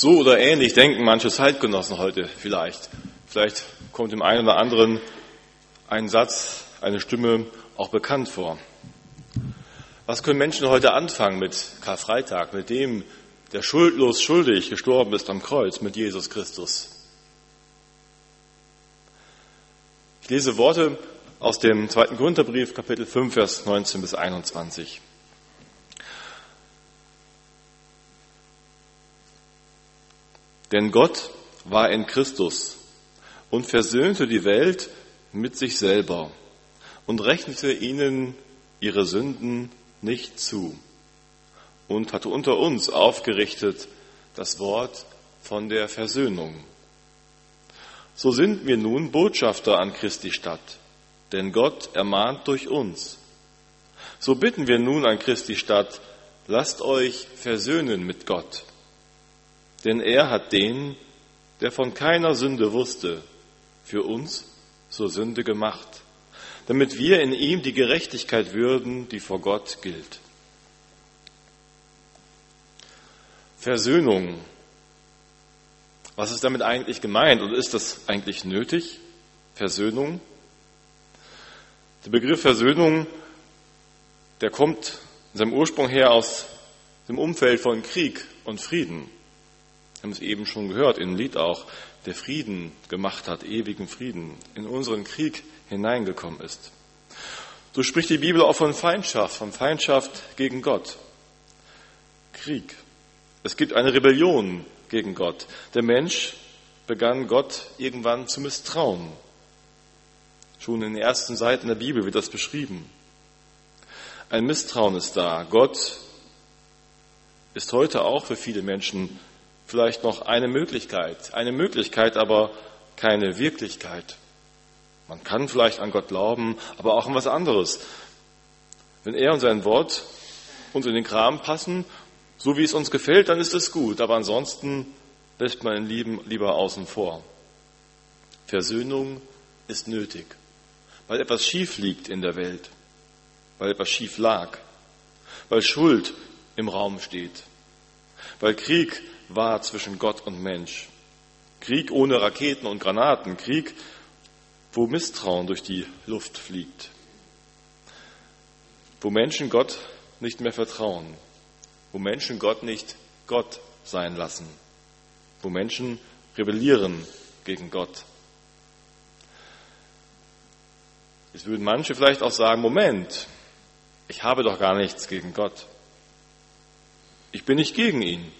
So oder ähnlich denken manche Zeitgenossen heute vielleicht. Vielleicht kommt dem einen oder anderen ein Satz, eine Stimme auch bekannt vor. Was können Menschen heute anfangen mit Karfreitag, mit dem, der schuldlos schuldig gestorben ist am Kreuz, mit Jesus Christus? Ich lese Worte aus dem zweiten Korintherbrief, Kapitel 5, Vers 19 bis 21. Denn Gott war in Christus und versöhnte die Welt mit sich selber und rechnete ihnen ihre Sünden nicht zu und hatte unter uns aufgerichtet das Wort von der Versöhnung. So sind wir nun Botschafter an Christi Stadt, denn Gott ermahnt durch uns. So bitten wir nun an Christi Stadt, lasst euch versöhnen mit Gott. Denn er hat den, der von keiner Sünde wusste, für uns zur Sünde gemacht, damit wir in ihm die Gerechtigkeit würden, die vor Gott gilt. Versöhnung. Was ist damit eigentlich gemeint und ist das eigentlich nötig? Versöhnung. Der Begriff Versöhnung, der kommt in seinem Ursprung her aus dem Umfeld von Krieg und Frieden. Wir haben es eben schon gehört, im Lied auch, der Frieden gemacht hat, ewigen Frieden, in unseren Krieg hineingekommen ist. So spricht die Bibel auch von Feindschaft, von Feindschaft gegen Gott. Krieg. Es gibt eine Rebellion gegen Gott. Der Mensch begann Gott irgendwann zu misstrauen. Schon in den ersten Seiten der Bibel wird das beschrieben. Ein Misstrauen ist da. Gott ist heute auch für viele Menschen vielleicht noch eine Möglichkeit, eine Möglichkeit, aber keine Wirklichkeit. Man kann vielleicht an Gott glauben, aber auch an was anderes. Wenn er und sein Wort uns in den Kram passen, so wie es uns gefällt, dann ist es gut, aber ansonsten lässt man ihn lieber außen vor. Versöhnung ist nötig, weil etwas schief liegt in der Welt, weil etwas schief lag, weil Schuld im Raum steht, weil Krieg war zwischen Gott und Mensch. Krieg ohne Raketen und Granaten, Krieg, wo Misstrauen durch die Luft fliegt, wo Menschen Gott nicht mehr vertrauen, wo Menschen Gott nicht Gott sein lassen, wo Menschen rebellieren gegen Gott. Jetzt würden manche vielleicht auch sagen, Moment, ich habe doch gar nichts gegen Gott. Ich bin nicht gegen ihn.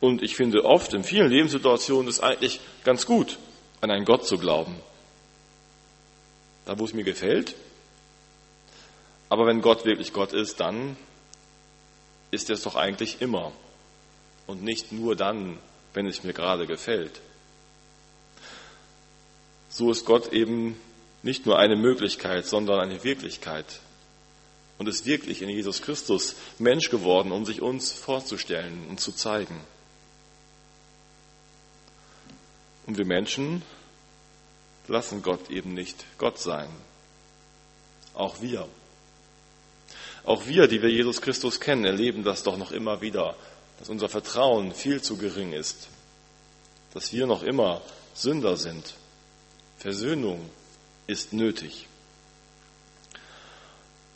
Und ich finde oft in vielen Lebenssituationen ist eigentlich ganz gut, an einen Gott zu glauben. Da, wo es mir gefällt. Aber wenn Gott wirklich Gott ist, dann ist er es doch eigentlich immer. Und nicht nur dann, wenn es mir gerade gefällt. So ist Gott eben nicht nur eine Möglichkeit, sondern eine Wirklichkeit. Und ist wirklich in Jesus Christus Mensch geworden, um sich uns vorzustellen und zu zeigen. Und wir Menschen lassen Gott eben nicht Gott sein. Auch wir. Auch wir, die wir Jesus Christus kennen, erleben das doch noch immer wieder, dass unser Vertrauen viel zu gering ist, dass wir noch immer Sünder sind. Versöhnung ist nötig.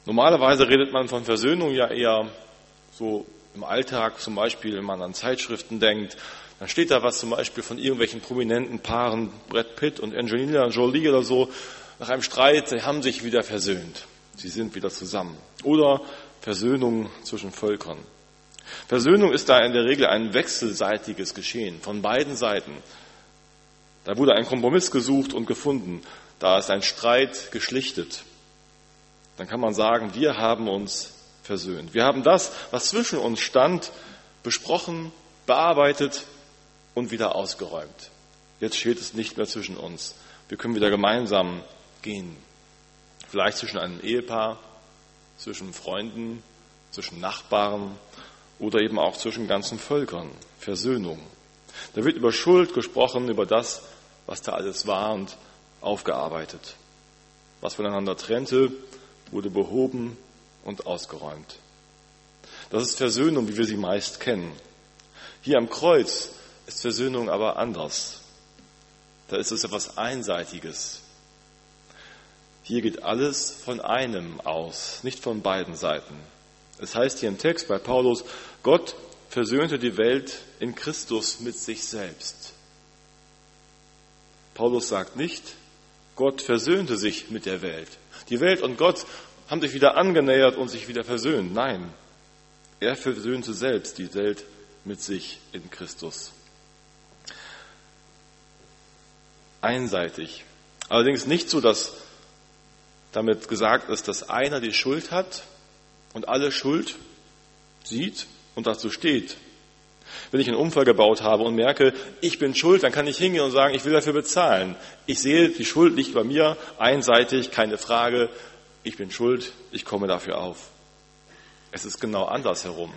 Normalerweise redet man von Versöhnung ja eher so im Alltag, zum Beispiel, wenn man an Zeitschriften denkt, dann steht da was zum Beispiel von irgendwelchen prominenten Paaren, Brad Pitt und Angelina Jolie oder so, nach einem Streit, sie haben sich wieder versöhnt. Sie sind wieder zusammen. Oder Versöhnung zwischen Völkern. Versöhnung ist da in der Regel ein wechselseitiges Geschehen von beiden Seiten. Da wurde ein Kompromiss gesucht und gefunden. Da ist ein Streit geschlichtet. Dann kann man sagen, wir haben uns versöhnt. Wir haben das, was zwischen uns stand, besprochen, bearbeitet und wieder ausgeräumt. Jetzt steht es nicht mehr zwischen uns. Wir können wieder gemeinsam gehen. Vielleicht zwischen einem Ehepaar, zwischen Freunden, zwischen Nachbarn oder eben auch zwischen ganzen Völkern. Versöhnung. Da wird über Schuld gesprochen, über das, was da alles war und aufgearbeitet. Was voneinander trennte, wurde behoben und ausgeräumt. Das ist Versöhnung, wie wir sie meist kennen. Hier am Kreuz ist Versöhnung aber anders. Da ist es etwas Einseitiges. Hier geht alles von einem aus, nicht von beiden Seiten. Es heißt hier im Text bei Paulus, Gott versöhnte die Welt in Christus mit sich selbst. Paulus sagt nicht, Gott versöhnte sich mit der Welt. Die Welt und Gott haben sich wieder angenähert und sich wieder versöhnt. Nein, er versöhnte selbst die Welt mit sich in Christus. Einseitig. Allerdings nicht so, dass damit gesagt ist, dass einer die Schuld hat und alle Schuld sieht und dazu steht. Wenn ich einen Unfall gebaut habe und merke, ich bin schuld, dann kann ich hingehen und sagen, ich will dafür bezahlen. Ich sehe, die Schuld liegt bei mir, einseitig, keine Frage, ich bin schuld, ich komme dafür auf. Es ist genau andersherum.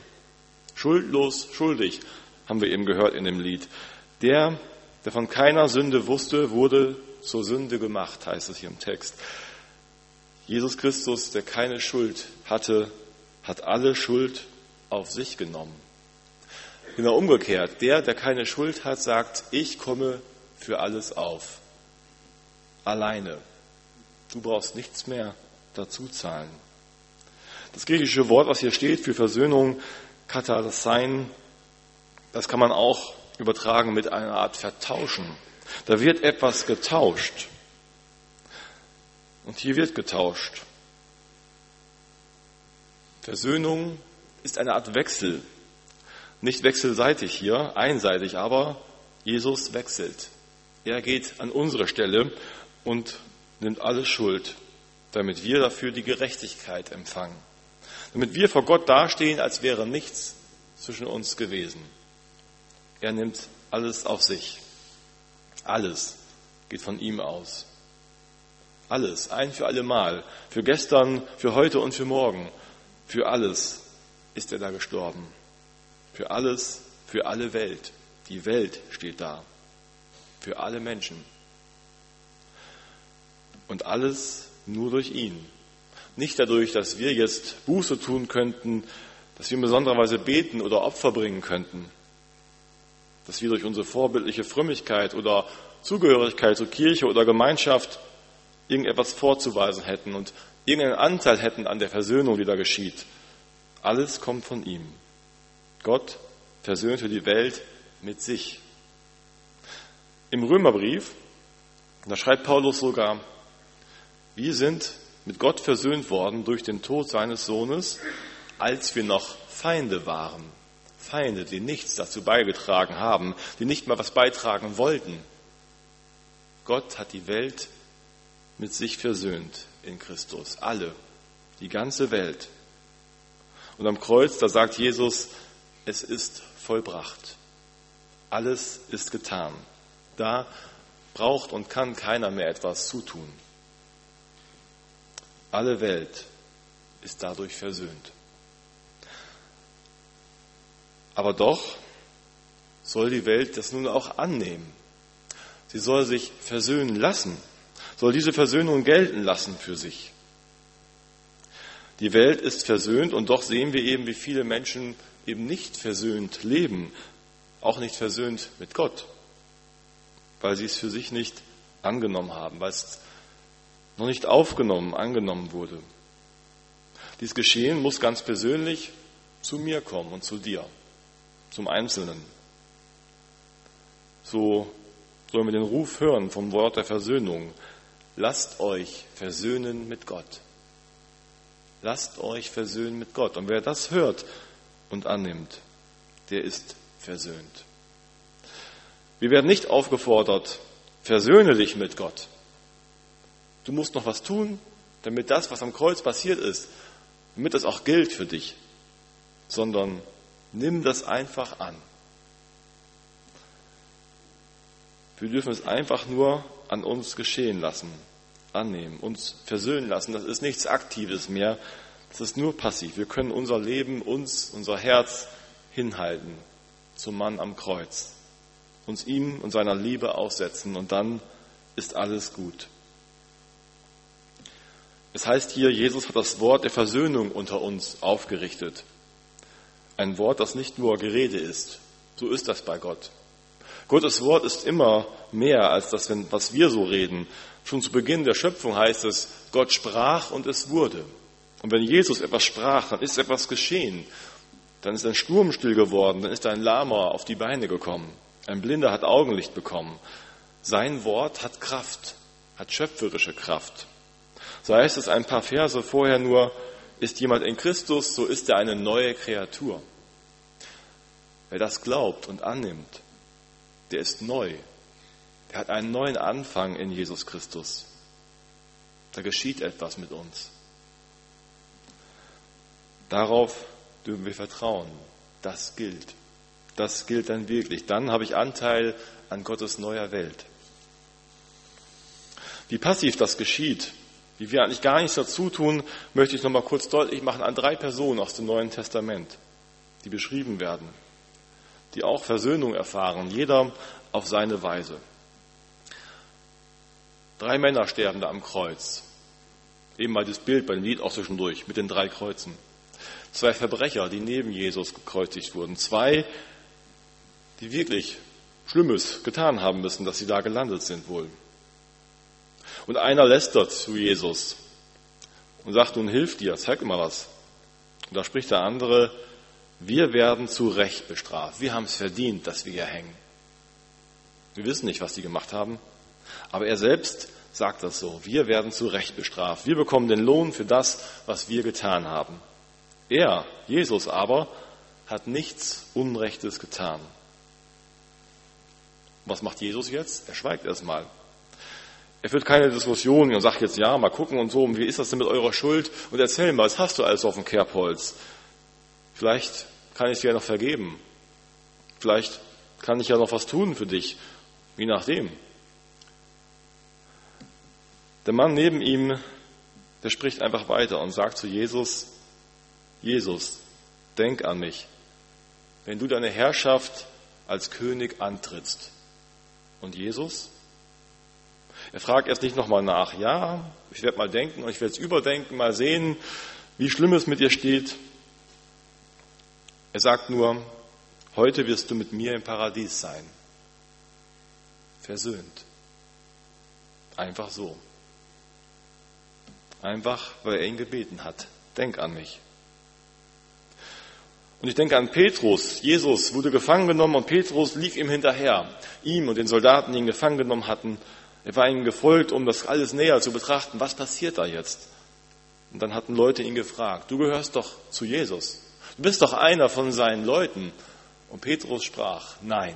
Schuldlos, schuldig, haben wir eben gehört in dem Lied. Der, der von keiner Sünde wusste, wurde zur Sünde gemacht, heißt es hier im Text. Jesus Christus, der keine Schuld hatte, hat alle Schuld auf sich genommen. Genau umgekehrt. Der, der keine Schuld hat, sagt, ich komme für alles auf. Alleine. Du brauchst nichts mehr dazu zahlen. Das griechische Wort, was hier steht für Versöhnung, Katarsein, das kann man auch übertragen mit einer Art Vertauschen. Da wird etwas getauscht. Und hier wird getauscht. Versöhnung ist eine Art Wechsel. Nicht wechselseitig hier, einseitig, aber Jesus wechselt. Er geht an unsere Stelle und nimmt alle Schuld, damit wir dafür die Gerechtigkeit empfangen. Damit wir vor Gott dastehen, als wäre nichts zwischen uns gewesen. Er nimmt alles auf sich. Alles geht von ihm aus. Alles, ein für alle Mal. Für gestern, für heute und für morgen. Für alles ist er da gestorben. Für alles, für alle Welt. Die Welt steht da. Für alle Menschen. Und alles nur durch ihn. Nicht dadurch, dass wir jetzt Buße tun könnten, dass wir in besonderer Weise beten oder Opfer bringen könnten, dass wir durch unsere vorbildliche Frömmigkeit oder Zugehörigkeit zur Kirche oder Gemeinschaft irgendetwas vorzuweisen hätten und irgendeinen Anteil hätten an der Versöhnung, die da geschieht. Alles kommt von ihm. Gott versöhnte die Welt mit sich. Im Römerbrief, da schreibt Paulus sogar, wir sind mit Gott versöhnt worden durch den Tod seines Sohnes, als wir noch Feinde waren. Feinde, die nichts dazu beigetragen haben, die nicht mal was beitragen wollten. Gott hat die Welt mit sich versöhnt in Christus. Alle, die ganze Welt. Und am Kreuz, da sagt Jesus, es ist vollbracht. Alles ist getan. Da braucht und kann keiner mehr etwas zutun. Alle Welt ist dadurch versöhnt. Aber doch soll die Welt das nun auch annehmen. Sie soll sich versöhnen lassen soll diese Versöhnung gelten lassen für sich. Die Welt ist versöhnt und doch sehen wir eben, wie viele Menschen eben nicht versöhnt leben, auch nicht versöhnt mit Gott, weil sie es für sich nicht angenommen haben, weil es noch nicht aufgenommen, angenommen wurde. Dies Geschehen muss ganz persönlich zu mir kommen und zu dir, zum Einzelnen. So sollen wir den Ruf hören vom Wort der Versöhnung lasst euch versöhnen mit Gott. Lasst euch versöhnen mit Gott. Und wer das hört und annimmt, der ist versöhnt. Wir werden nicht aufgefordert, versöhne dich mit Gott. Du musst noch was tun, damit das, was am Kreuz passiert ist, damit das auch gilt für dich, sondern nimm das einfach an. Wir dürfen es einfach nur an uns geschehen lassen, annehmen, uns versöhnen lassen. Das ist nichts Aktives mehr, das ist nur passiv. Wir können unser Leben, uns, unser Herz hinhalten zum Mann am Kreuz, uns ihm und seiner Liebe aussetzen und dann ist alles gut. Es heißt hier, Jesus hat das Wort der Versöhnung unter uns aufgerichtet. Ein Wort, das nicht nur Gerede ist, So ist das bei Gott. Gottes Wort ist immer mehr als das, was wir so reden. Schon zu Beginn der Schöpfung heißt es, Gott sprach und es wurde. Und wenn Jesus etwas sprach, dann ist etwas geschehen. Dann ist ein Sturm still geworden, dann ist ein Lama auf die Beine gekommen. Ein Blinder hat Augenlicht bekommen. Sein Wort hat Kraft, hat schöpferische Kraft. So heißt es ein paar Verse vorher nur, ist jemand in Christus, so ist er eine neue Kreatur. Wer das glaubt und annimmt, der ist neu. Der hat einen neuen Anfang in Jesus Christus. Da geschieht etwas mit uns. Darauf dürfen wir vertrauen. Das gilt. Das gilt dann wirklich. Dann habe ich Anteil an Gottes neuer Welt. Wie passiv das geschieht, wie wir eigentlich gar nichts dazu tun, möchte ich noch mal kurz deutlich machen an drei Personen aus dem Neuen Testament, die beschrieben werden, die auch Versöhnung erfahren, jeder auf seine Weise. Drei Männer sterben da am Kreuz. Eben mal das Bild bei dem Lied auch zwischendurch mit den drei Kreuzen. Zwei Verbrecher, die neben Jesus gekreuzigt wurden. Zwei, die wirklich Schlimmes getan haben müssen, dass sie da gelandet sind wohl. Und einer lästert zu Jesus und sagt, nun hilf dir, zeig mal was. Und da spricht der andere, wir werden zu Recht bestraft. Wir haben es verdient, dass wir hier hängen. Wir wissen nicht, was die gemacht haben, aber er selbst sagt das so. Wir werden zu Recht bestraft. Wir bekommen den Lohn für das, was wir getan haben. Er, Jesus aber, hat nichts Unrechtes getan. Was macht Jesus jetzt? Er schweigt erstmal. Er führt keine Diskussion und sagt jetzt, ja, mal gucken und so, und wie ist das denn mit eurer Schuld? Und erzähl mal, was hast du alles auf dem Kerbholz? Vielleicht kann ich dir ja noch vergeben. Vielleicht kann ich ja noch was tun für dich, je nachdem. Der Mann neben ihm, der spricht einfach weiter und sagt zu Jesus, Jesus, denk an mich, wenn du deine Herrschaft als König antrittst. Und Jesus? Er fragt erst nicht nochmal nach. Ja, ich werde mal denken und ich werde es überdenken, mal sehen, wie schlimm es mit dir steht. Er sagt nur, heute wirst du mit mir im Paradies sein. Versöhnt. Einfach so. Einfach, weil er ihn gebeten hat. Denk an mich. Und ich denke an Petrus. Jesus wurde gefangen genommen und Petrus lief ihm hinterher. Ihm und den Soldaten, die ihn gefangen genommen hatten. Er war ihnen gefolgt, um das alles näher zu betrachten. Was passiert da jetzt? Und dann hatten Leute ihn gefragt, du gehörst doch zu Jesus. Du bist doch einer von seinen Leuten. Und Petrus sprach, nein,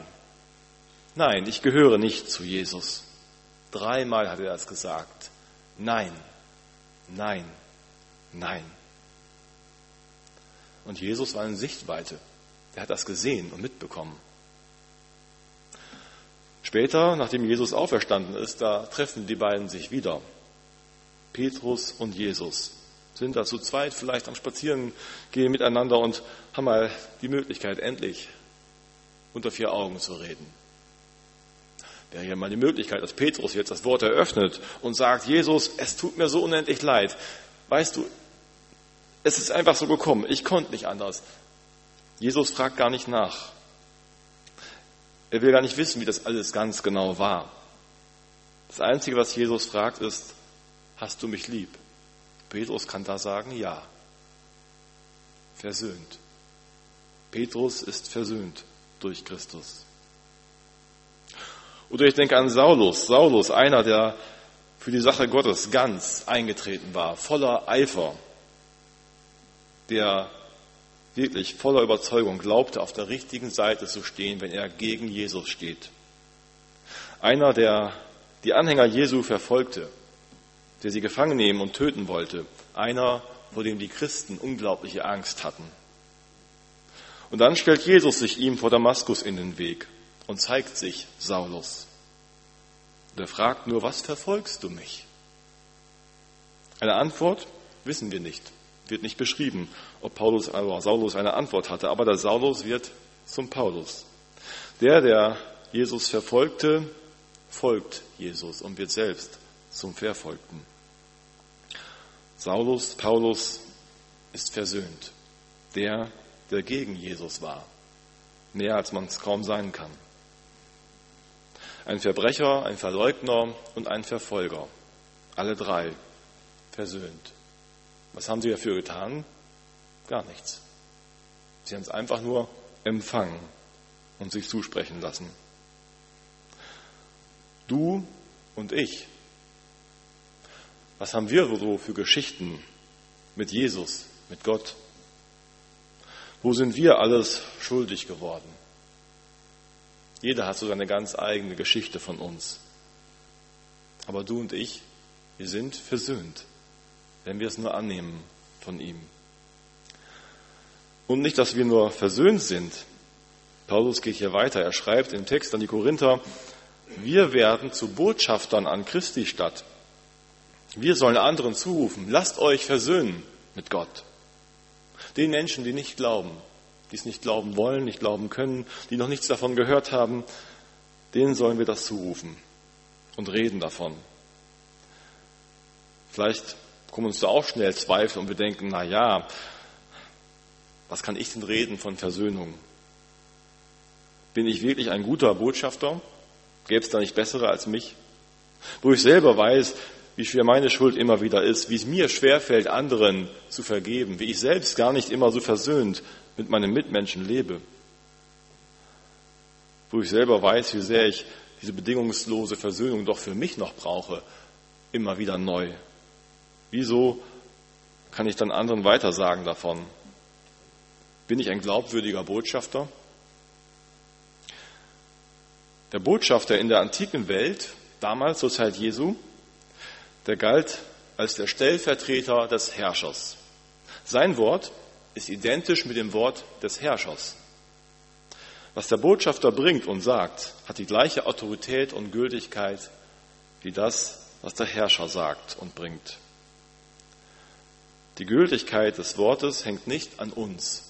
nein, ich gehöre nicht zu Jesus. Dreimal hat er das gesagt. Nein, nein, nein. Und Jesus war in Sichtweite. Er hat das gesehen und mitbekommen. Später, nachdem Jesus auferstanden ist, da treffen die beiden sich wieder. Petrus und Jesus sind da zu zweit vielleicht am Spazieren gehen miteinander und haben mal die Möglichkeit, endlich unter vier Augen zu reden. Wäre hier mal die Möglichkeit, dass Petrus jetzt das Wort eröffnet und sagt, Jesus, es tut mir so unendlich leid. Weißt du, es ist einfach so gekommen. Ich konnte nicht anders. Jesus fragt gar nicht nach. Er will gar nicht wissen, wie das alles ganz genau war. Das Einzige, was Jesus fragt, ist, hast du mich lieb? Petrus kann da sagen, ja. Versöhnt. Petrus ist versöhnt durch Christus. Oder ich denke an Saulus. Saulus, einer, der für die Sache Gottes ganz eingetreten war, voller Eifer, der wirklich voller Überzeugung glaubte, auf der richtigen Seite zu stehen, wenn er gegen Jesus steht. Einer, der die Anhänger Jesu verfolgte, der sie gefangen nehmen und töten wollte. Einer, vor dem die Christen unglaubliche Angst hatten. Und dann stellt Jesus sich ihm vor Damaskus in den Weg und zeigt sich Saulus. Und er fragt nur, was verfolgst du mich? Eine Antwort wissen wir nicht wird nicht beschrieben, ob Paulus, also Saulus eine Antwort hatte, aber der Saulus wird zum Paulus. Der, der Jesus verfolgte, folgt Jesus und wird selbst zum Verfolgten. Saulus, Paulus ist versöhnt. Der, der gegen Jesus war, mehr als man es kaum sein kann. Ein Verbrecher, ein Verleugner und ein Verfolger. Alle drei versöhnt. Was haben sie dafür getan? Gar nichts. Sie haben es einfach nur empfangen und sich zusprechen lassen. Du und ich. Was haben wir so für Geschichten mit Jesus, mit Gott? Wo sind wir alles schuldig geworden? Jeder hat so seine ganz eigene Geschichte von uns. Aber du und ich, wir sind versöhnt, wenn wir es nur annehmen von ihm. Und nicht, dass wir nur versöhnt sind. Paulus geht hier weiter. Er schreibt im Text an die Korinther, wir werden zu Botschaftern an Christi Stadt. Wir sollen anderen zurufen, lasst euch versöhnen mit Gott. Den Menschen, die nicht glauben, die es nicht glauben wollen, nicht glauben können, die noch nichts davon gehört haben, denen sollen wir das zurufen und reden davon. Vielleicht kommen uns da auch schnell Zweifel und wir denken, na ja, was kann ich denn reden von Versöhnung? Bin ich wirklich ein guter Botschafter? Gäbe es da nicht bessere als mich? Wo ich selber weiß, wie schwer meine Schuld immer wieder ist, wie es mir schwerfällt, anderen zu vergeben, wie ich selbst gar nicht immer so versöhnt mit meinen Mitmenschen lebe. Wo ich selber weiß, wie sehr ich diese bedingungslose Versöhnung doch für mich noch brauche, immer wieder neu. Wieso kann ich dann anderen weitersagen davon? Bin ich ein glaubwürdiger Botschafter? Der Botschafter in der antiken Welt, damals zur Zeit Jesu, der galt als der Stellvertreter des Herrschers. Sein Wort ist identisch mit dem Wort des Herrschers. Was der Botschafter bringt und sagt, hat die gleiche Autorität und Gültigkeit wie das, was der Herrscher sagt und bringt. Die Gültigkeit des Wortes hängt nicht an uns,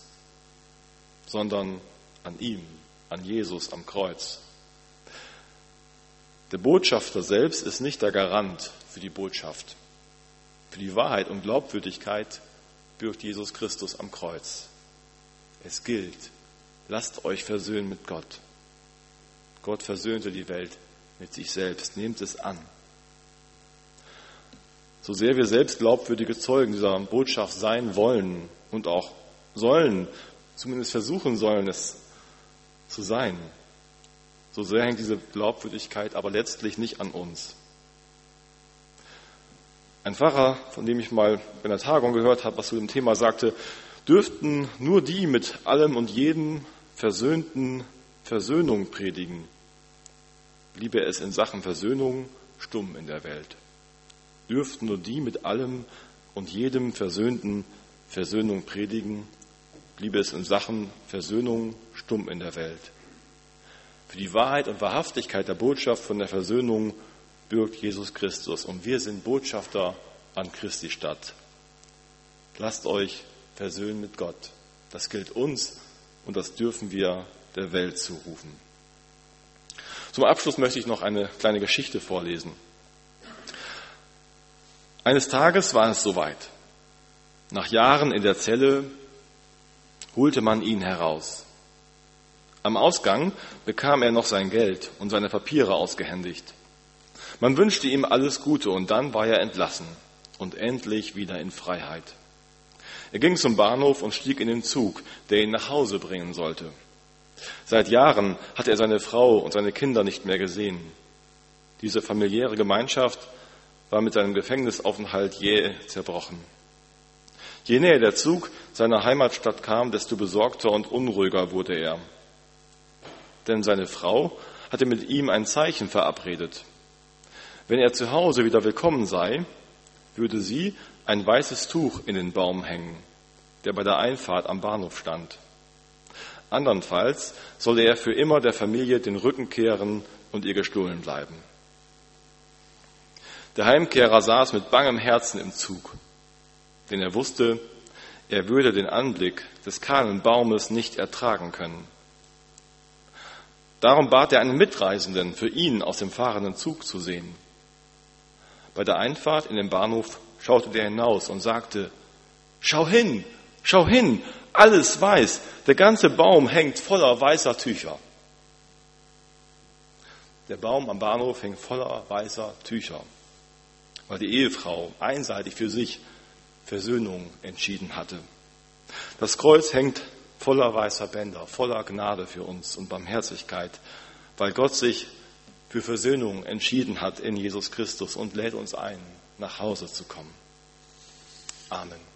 sondern an ihm, an Jesus am Kreuz. Der Botschafter selbst ist nicht der Garant für die Botschaft. Für die Wahrheit und Glaubwürdigkeit bürgt Jesus Christus am Kreuz. Es gilt, lasst euch versöhnen mit Gott. Gott versöhnte die Welt mit sich selbst. Nehmt es an. So sehr wir selbst glaubwürdige Zeugen dieser Botschaft sein wollen und auch sollen, zumindest versuchen sollen, es zu sein, so sehr hängt diese Glaubwürdigkeit aber letztlich nicht an uns. Ein Pfarrer, von dem ich mal bei einer Tagung gehört habe, was zu dem Thema sagte, dürften nur die mit allem und jedem Versöhnten Versöhnung predigen. Bliebe es in Sachen Versöhnung stumm in der Welt. Dürften nur die mit allem und jedem Versöhnten Versöhnung predigen, bliebe es in Sachen Versöhnung stumm in der Welt. Für die Wahrheit und Wahrhaftigkeit der Botschaft von der Versöhnung bürgt Jesus Christus und wir sind Botschafter an Christi Stadt. Lasst euch versöhnen mit Gott. Das gilt uns und das dürfen wir der Welt zurufen. Zum Abschluss möchte ich noch eine kleine Geschichte vorlesen. Eines Tages war es soweit. Nach Jahren in der Zelle holte man ihn heraus. Am Ausgang bekam er noch sein Geld und seine Papiere ausgehändigt. Man wünschte ihm alles Gute und dann war er entlassen und endlich wieder in Freiheit. Er ging zum Bahnhof und stieg in den Zug, der ihn nach Hause bringen sollte. Seit Jahren hatte er seine Frau und seine Kinder nicht mehr gesehen. Diese familiäre Gemeinschaft war mit seinem Gefängnisaufenthalt jäh zerbrochen. Je näher der Zug seiner Heimatstadt kam, desto besorgter und unruhiger wurde er denn seine Frau hatte mit ihm ein Zeichen verabredet. Wenn er zu Hause wieder willkommen sei, würde sie ein weißes Tuch in den Baum hängen, der bei der Einfahrt am Bahnhof stand. Andernfalls solle er für immer der Familie den Rücken kehren und ihr gestohlen bleiben. Der Heimkehrer saß mit bangem Herzen im Zug, denn er wusste, er würde den Anblick des kahlen Baumes nicht ertragen können. Darum bat er einen Mitreisenden, für ihn aus dem fahrenden Zug zu sehen. Bei der Einfahrt in den Bahnhof schaute der hinaus und sagte, Schau hin, schau hin, alles weiß. Der ganze Baum hängt voller weißer Tücher. Der Baum am Bahnhof hängt voller weißer Tücher, weil die Ehefrau einseitig für sich Versöhnung entschieden hatte. Das Kreuz hängt voller weißer Bänder, voller Gnade für uns und Barmherzigkeit, weil Gott sich für Versöhnung entschieden hat in Jesus Christus und lädt uns ein, nach Hause zu kommen. Amen.